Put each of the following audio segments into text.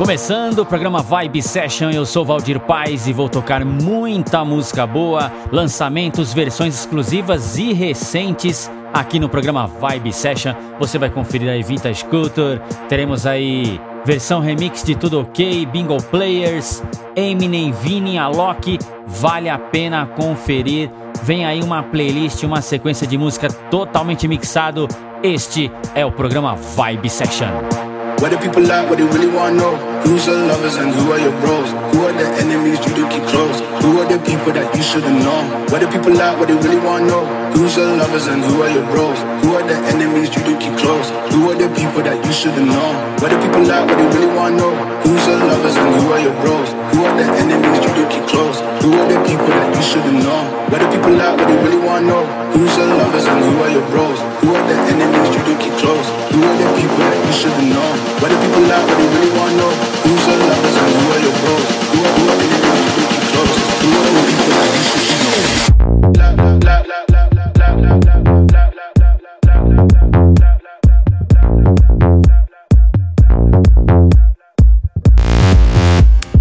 Começando o programa Vibe Session, eu sou Valdir Paz e vou tocar muita música boa, lançamentos, versões exclusivas e recentes aqui no programa Vibe Session. Você vai conferir aí Vintage Culture, teremos aí versão remix de Tudo Ok, Bingo Players, Eminem, Vini, Alok, vale a pena conferir. Vem aí uma playlist, uma sequência de música totalmente mixado. Este é o programa Vibe Session. What do people like? What they really wanna know? Who's your lovers and who are your bros? Who are the enemies you do keep close? Who are the people that you shouldn't know? What do people like? What they really wanna know? Who's your lovers and who are your bros? Who are the enemies you do keep close? Who are the people that you shouldn't know? What do people like? What they really wanna know? Who's your lovers and who are your bros? Who are the enemies you do keep close? Who are the people that you shouldn't know? What do people like? What they really wanna know? Who's your lovers and who are your bros? Who are the enemies you do keep close? Who are the people that you shouldn't know? What do people like? What you really wanna know? Who's your lovers and who are your bros? Who are, who are the niggas you do keep close? Who are the people that you should know? La la la la.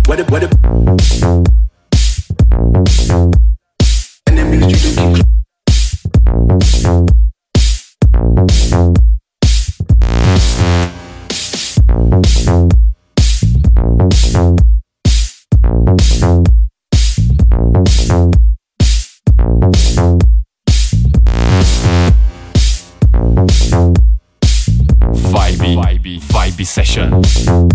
What if, what if Session.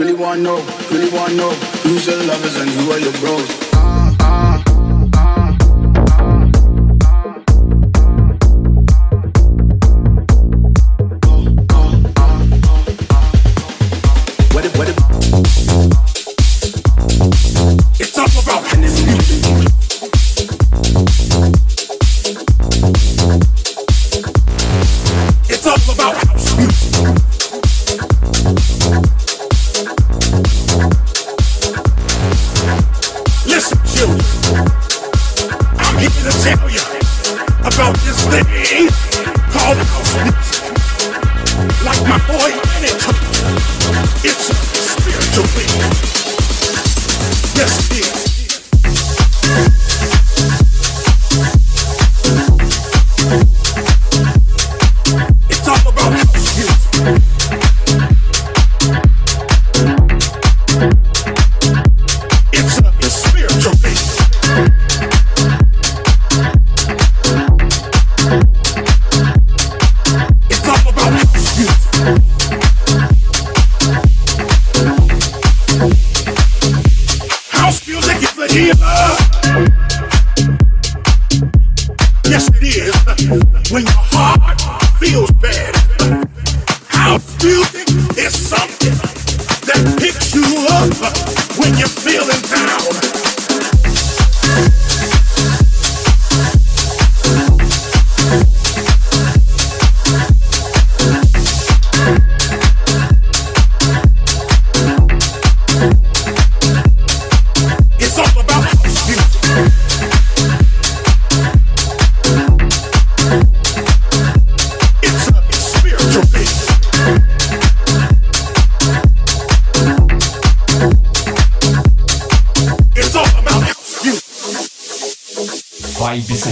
really wanna know, really wanna know who's your lovers and who are your bros.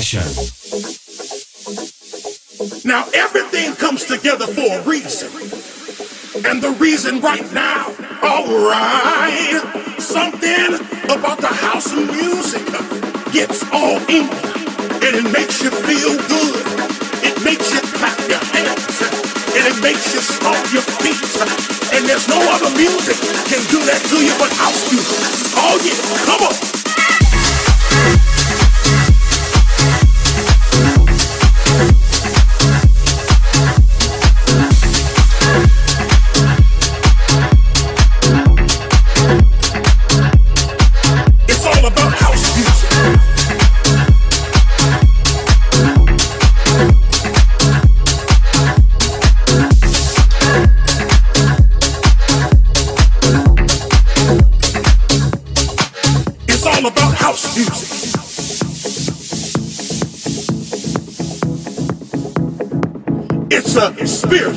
Session. Now everything comes together for a reason. And the reason right now, alright, something about the house of music gets all in and it makes you feel good. It makes you clap your hands and it makes you stomp your feet. And there's no other music can do that to you but house music. Oh yeah, come on.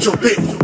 Spiritual thing.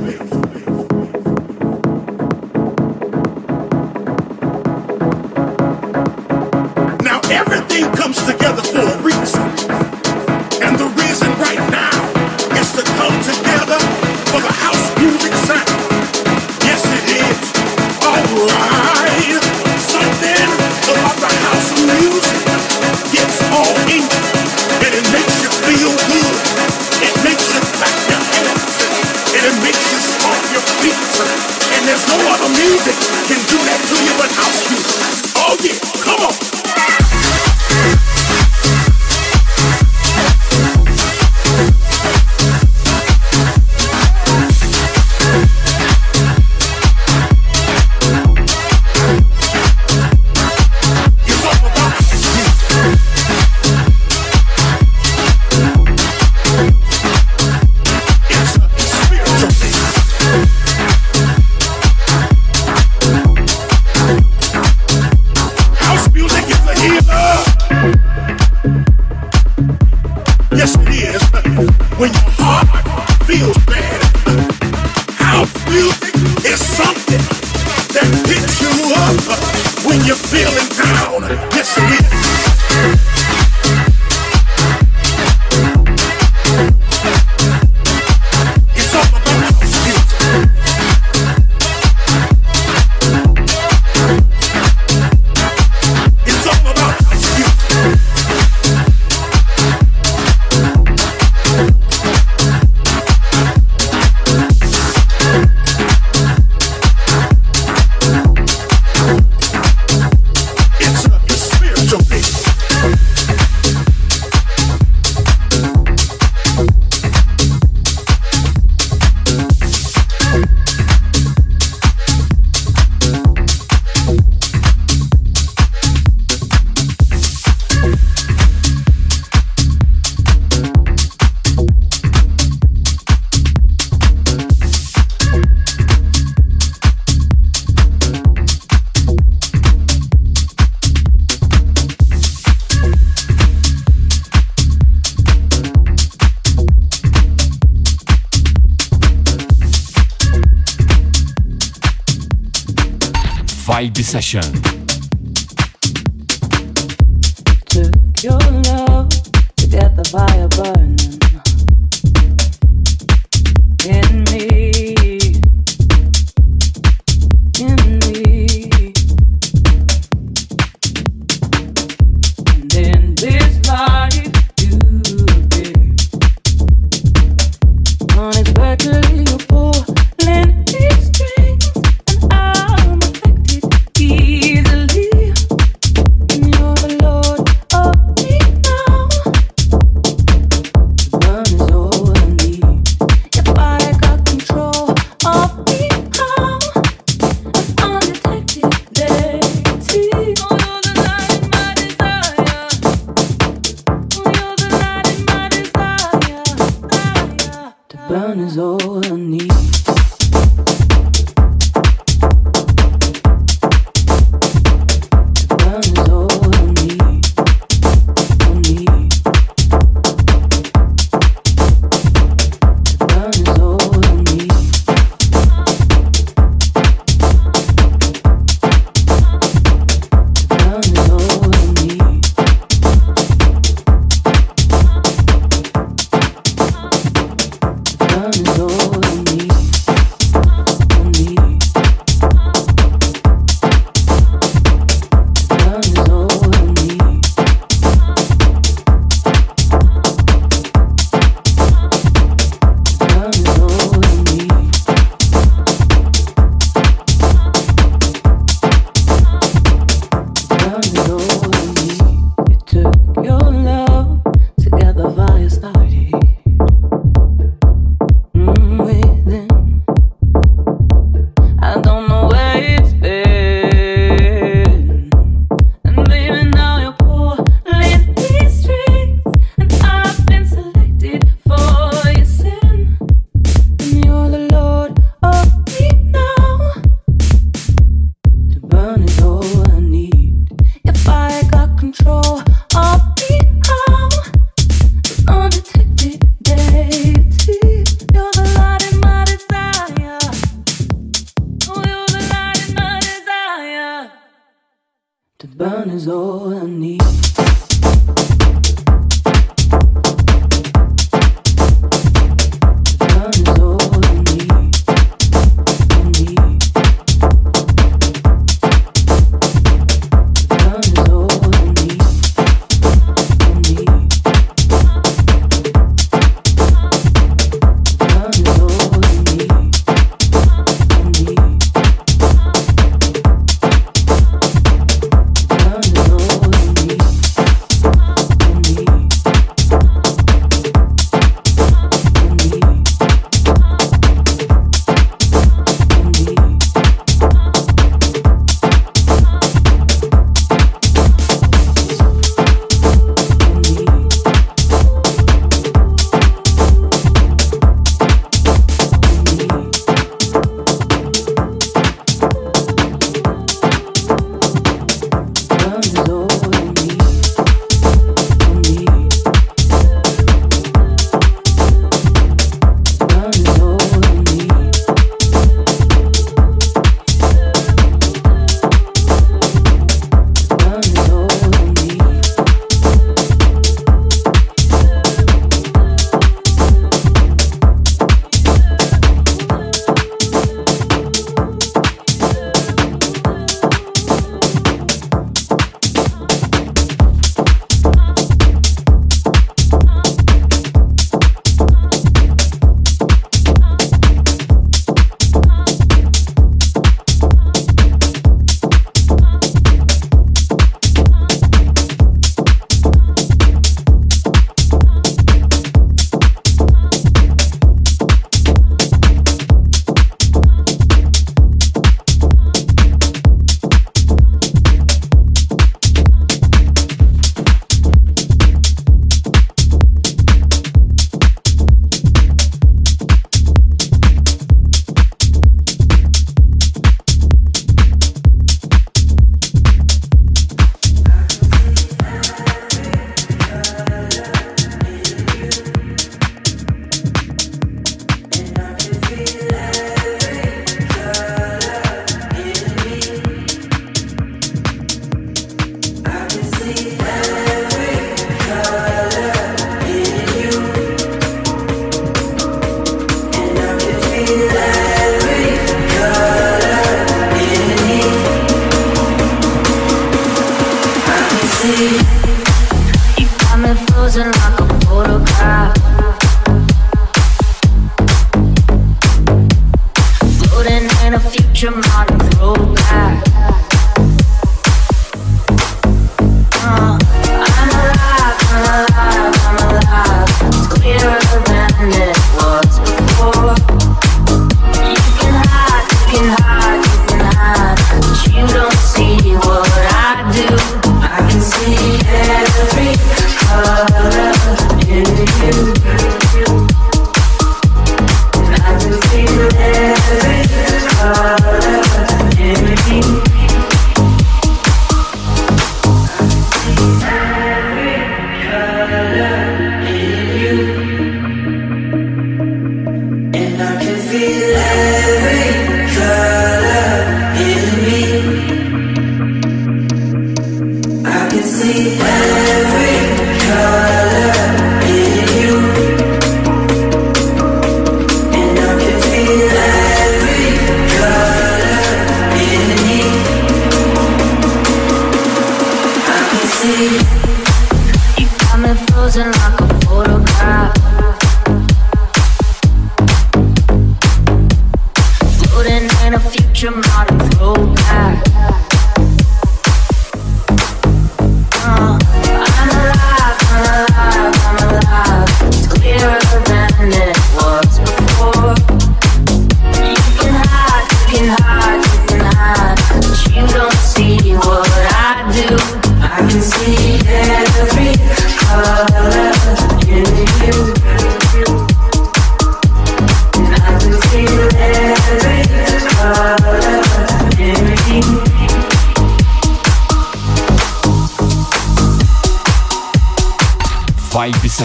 Session.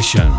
еще.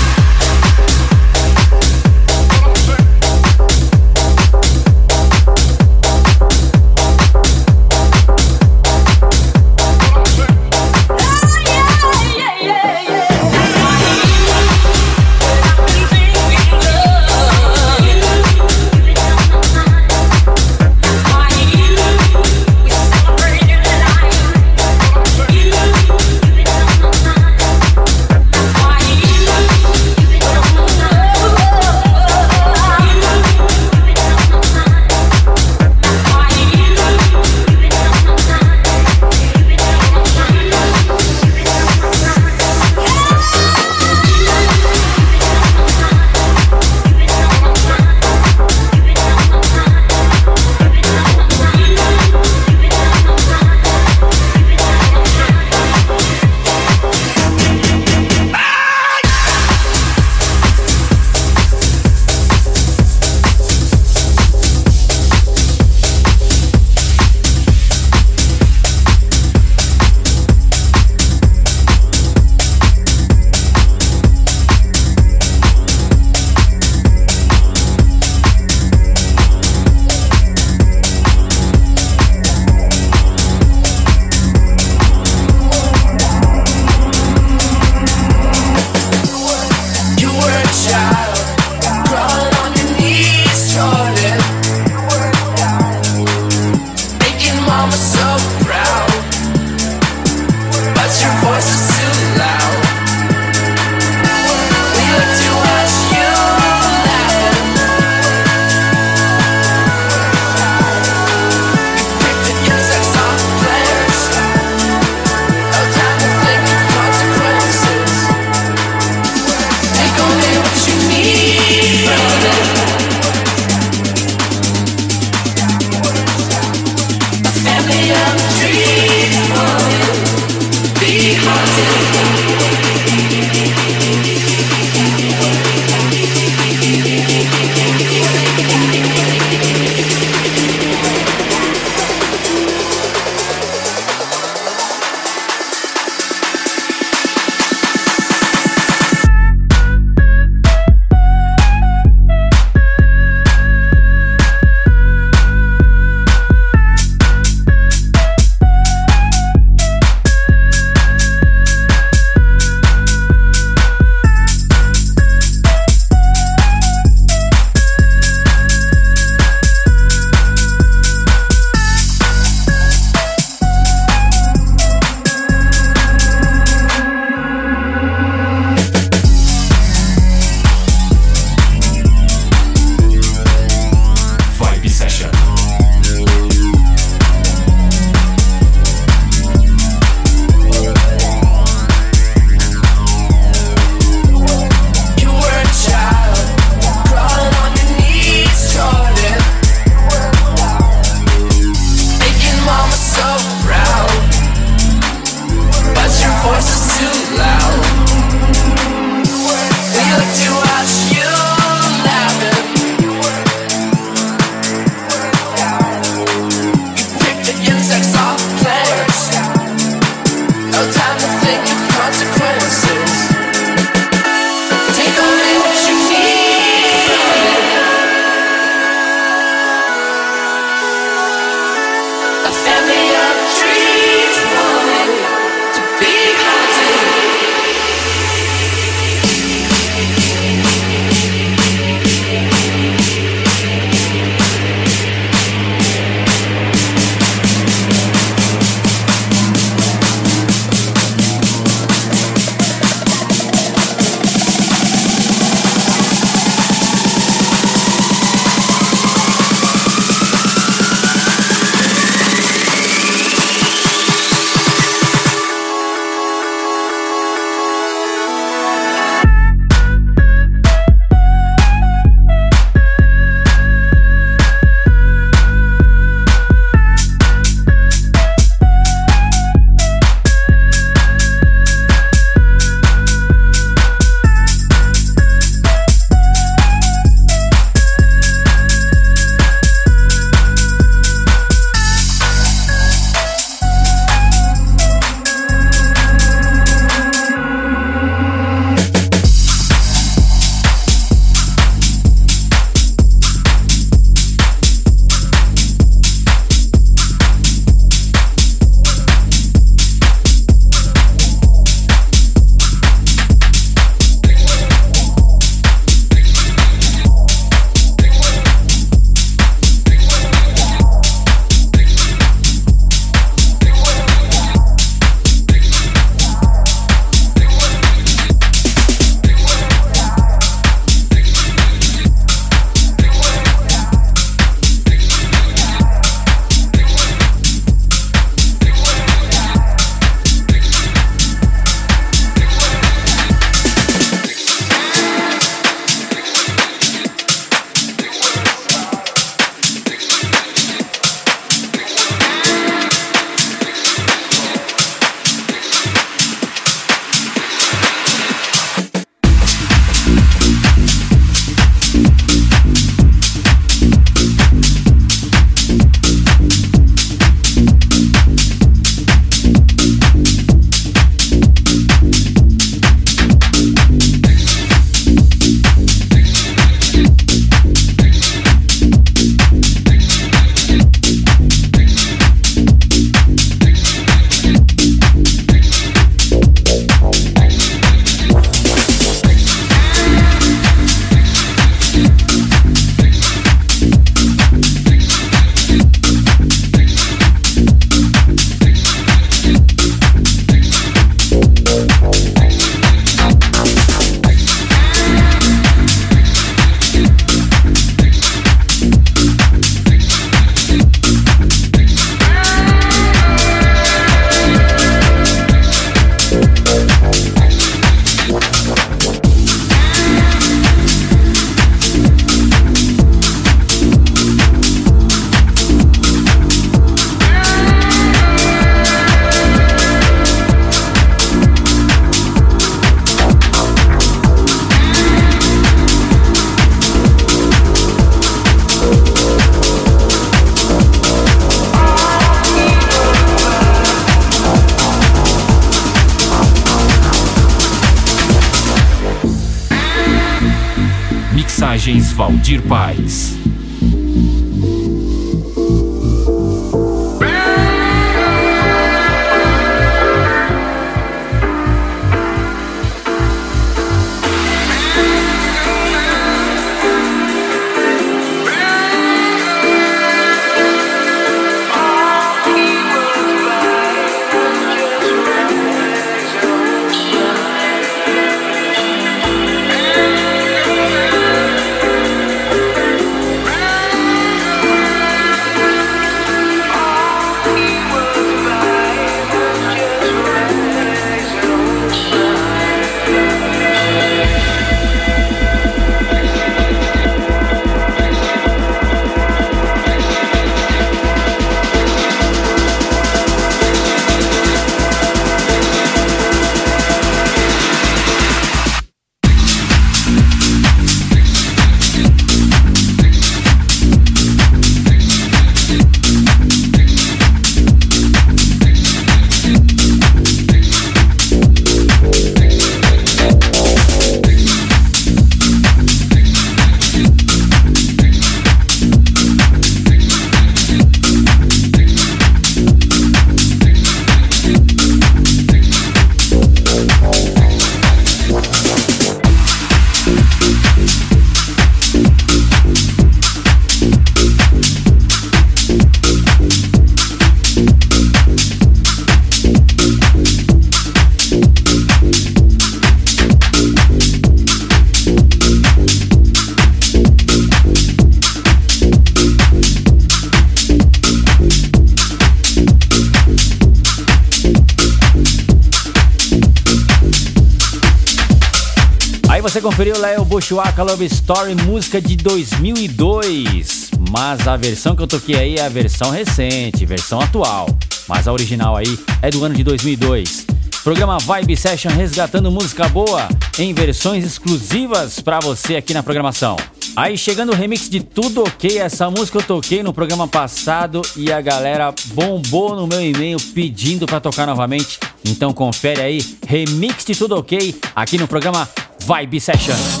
Bushwaka Love Story, música de 2002. Mas a versão que eu toquei aí é a versão recente, versão atual. Mas a original aí é do ano de 2002. Programa Vibe Session resgatando música boa em versões exclusivas para você aqui na programação. Aí chegando o remix de Tudo Ok, essa música eu toquei no programa passado e a galera bombou no meu e-mail pedindo para tocar novamente. Então confere aí, remix de Tudo Ok aqui no programa Vibe Session.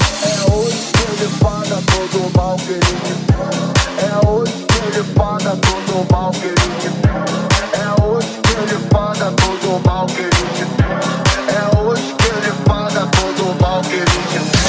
Ele paga todo mal que ele É hoje que ele paga todo mal que ele É hoje que ele paga todo mal que ele É hoje que ele paga todo mal que ele É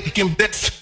can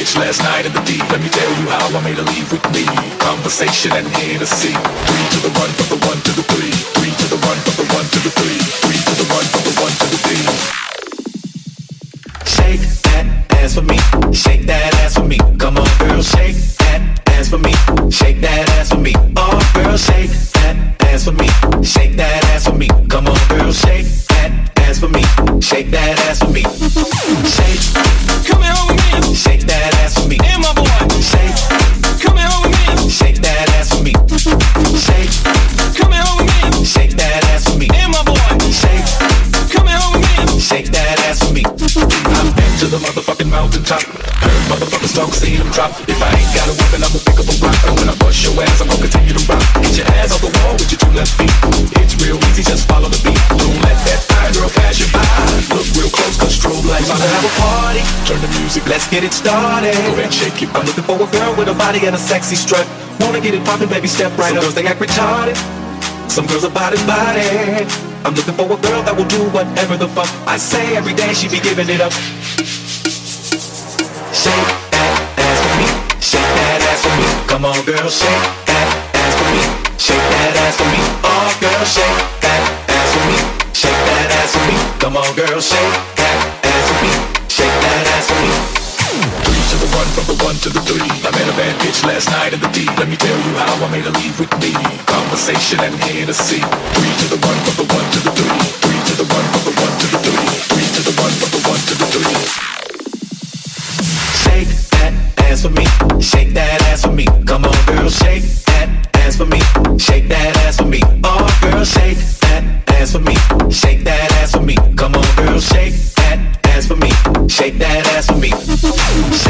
bitch last night in the D. Let me tell you how I made her leave with me. Conversation and Hennessy. Three to the one, from the one to the three. Three to the one, from the one to the three. Three to the one, from the one to the D. Shake that ass for me. Shake that ass for me. Come on, girl, shake that ass for me. Shake that ass for me. Oh, girl, shake that ass for me. Shake that ass for me. Come on, girl, shake that ass for me. Shake that ass for me. Let's get it started. Go ahead, shake it. I'm looking for a girl with a body and a sexy strut. Wanna get it poppin', baby, step right Some up. girls, they act retarded. Some girls are body body. I'm looking for a girl that will do whatever the fuck I say every day. She be giving it up. Shake that ass for me. Shake that ass for me. Come on, girl, shake that ass for me. Shake that ass for me. Oh, girl, shake that ass for me. Shake that ass for me. Come on, girl, shake that ass for me. Shake that ass for me. Three to the one, from the one to the three. I met a bad bitch last night in the D. Let me tell you how I made her leave with me. Conversation and Hennessy. Three to the one, from the one to the three. Three to the one, from the one to the three. Three to the one, from the one to the three. Shake that ass for me. Shake that ass for me. Come on, girl, shake that ass for me. Shake that ass for me. Oh, girl, shake that ass for me. Shake that ass for me. Come on, girl, shake Shake that ass for me.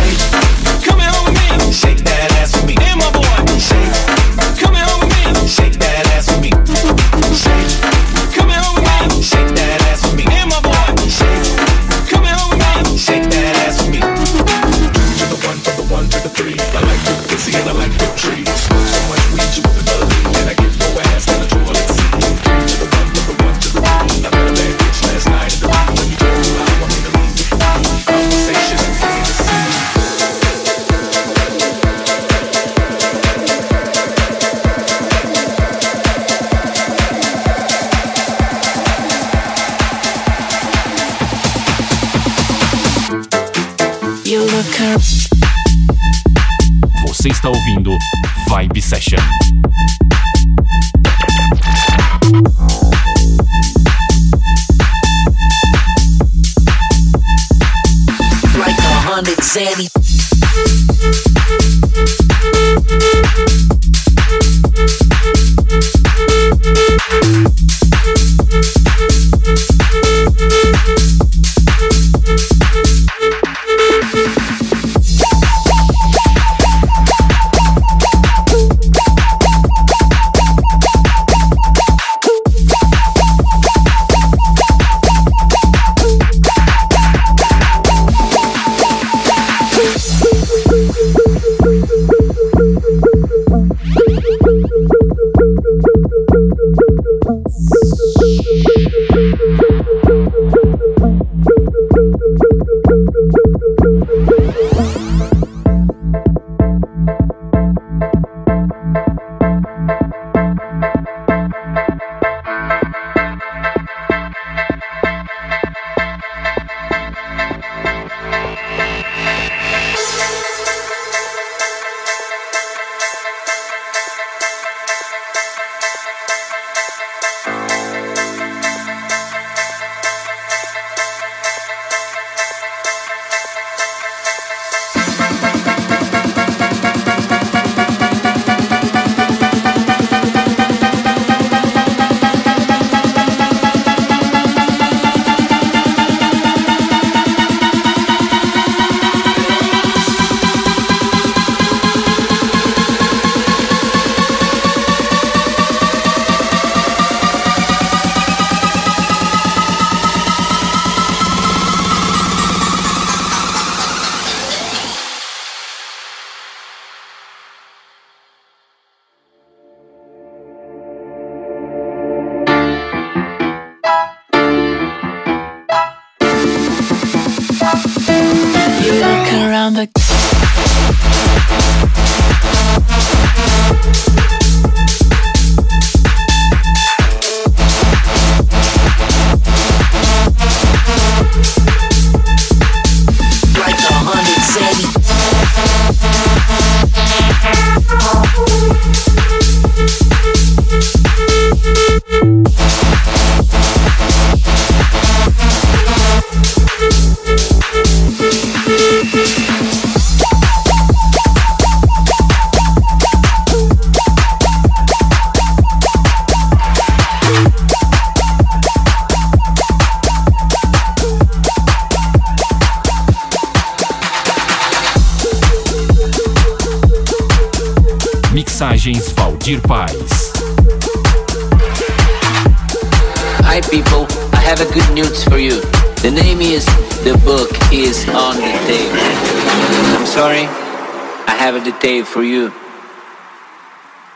For you.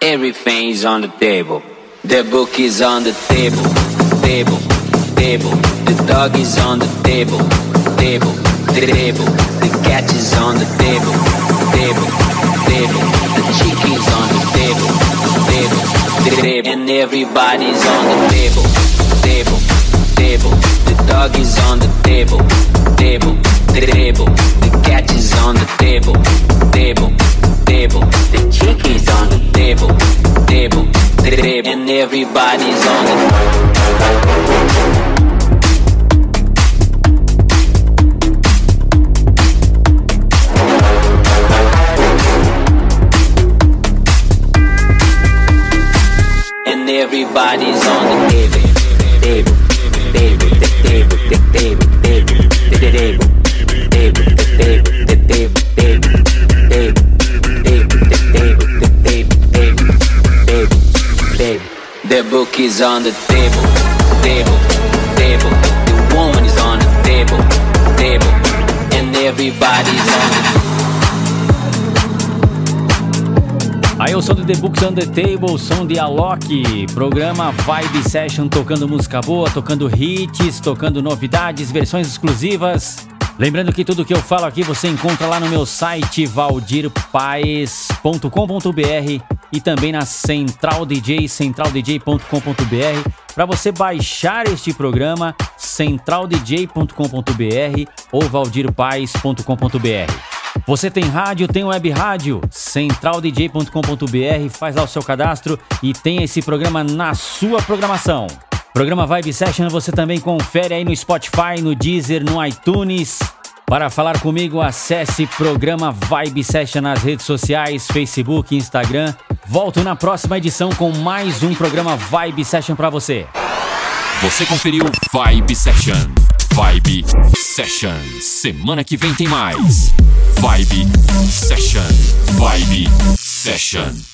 Everything is on the table. The book is on the table, table, table. The dog is on the table, table, table. The cat is on the table, table, table. The chicken is on the table, table, table. And everybody's on the table, table, table. The dog is on the table, table, table. The cat is on the table, And everybody's on the is on the table, table, table. The woman is on the table, table, and everybody's on the Aí o som do The Books on the Table, som de Alok, programa Vibe Session tocando música boa, tocando hits, tocando novidades, versões exclusivas. Lembrando que tudo que eu falo aqui você encontra lá no meu site valdirpaes.com.br e também na Central DJ, centraldj.com.br. Para você baixar este programa, centraldj.com.br ou valdirpaes.com.br. Você tem rádio, tem web rádio, centraldj.com.br, faz lá o seu cadastro e tem esse programa na sua programação. Programa Vibe Session você também confere aí no Spotify, no Deezer, no iTunes. Para falar comigo, acesse programa Vibe Session nas redes sociais, Facebook, Instagram. Volto na próxima edição com mais um programa Vibe Session para você. Você conferiu Vibe Session. Vibe Session. Semana que vem tem mais. Vibe Session. Vibe Session.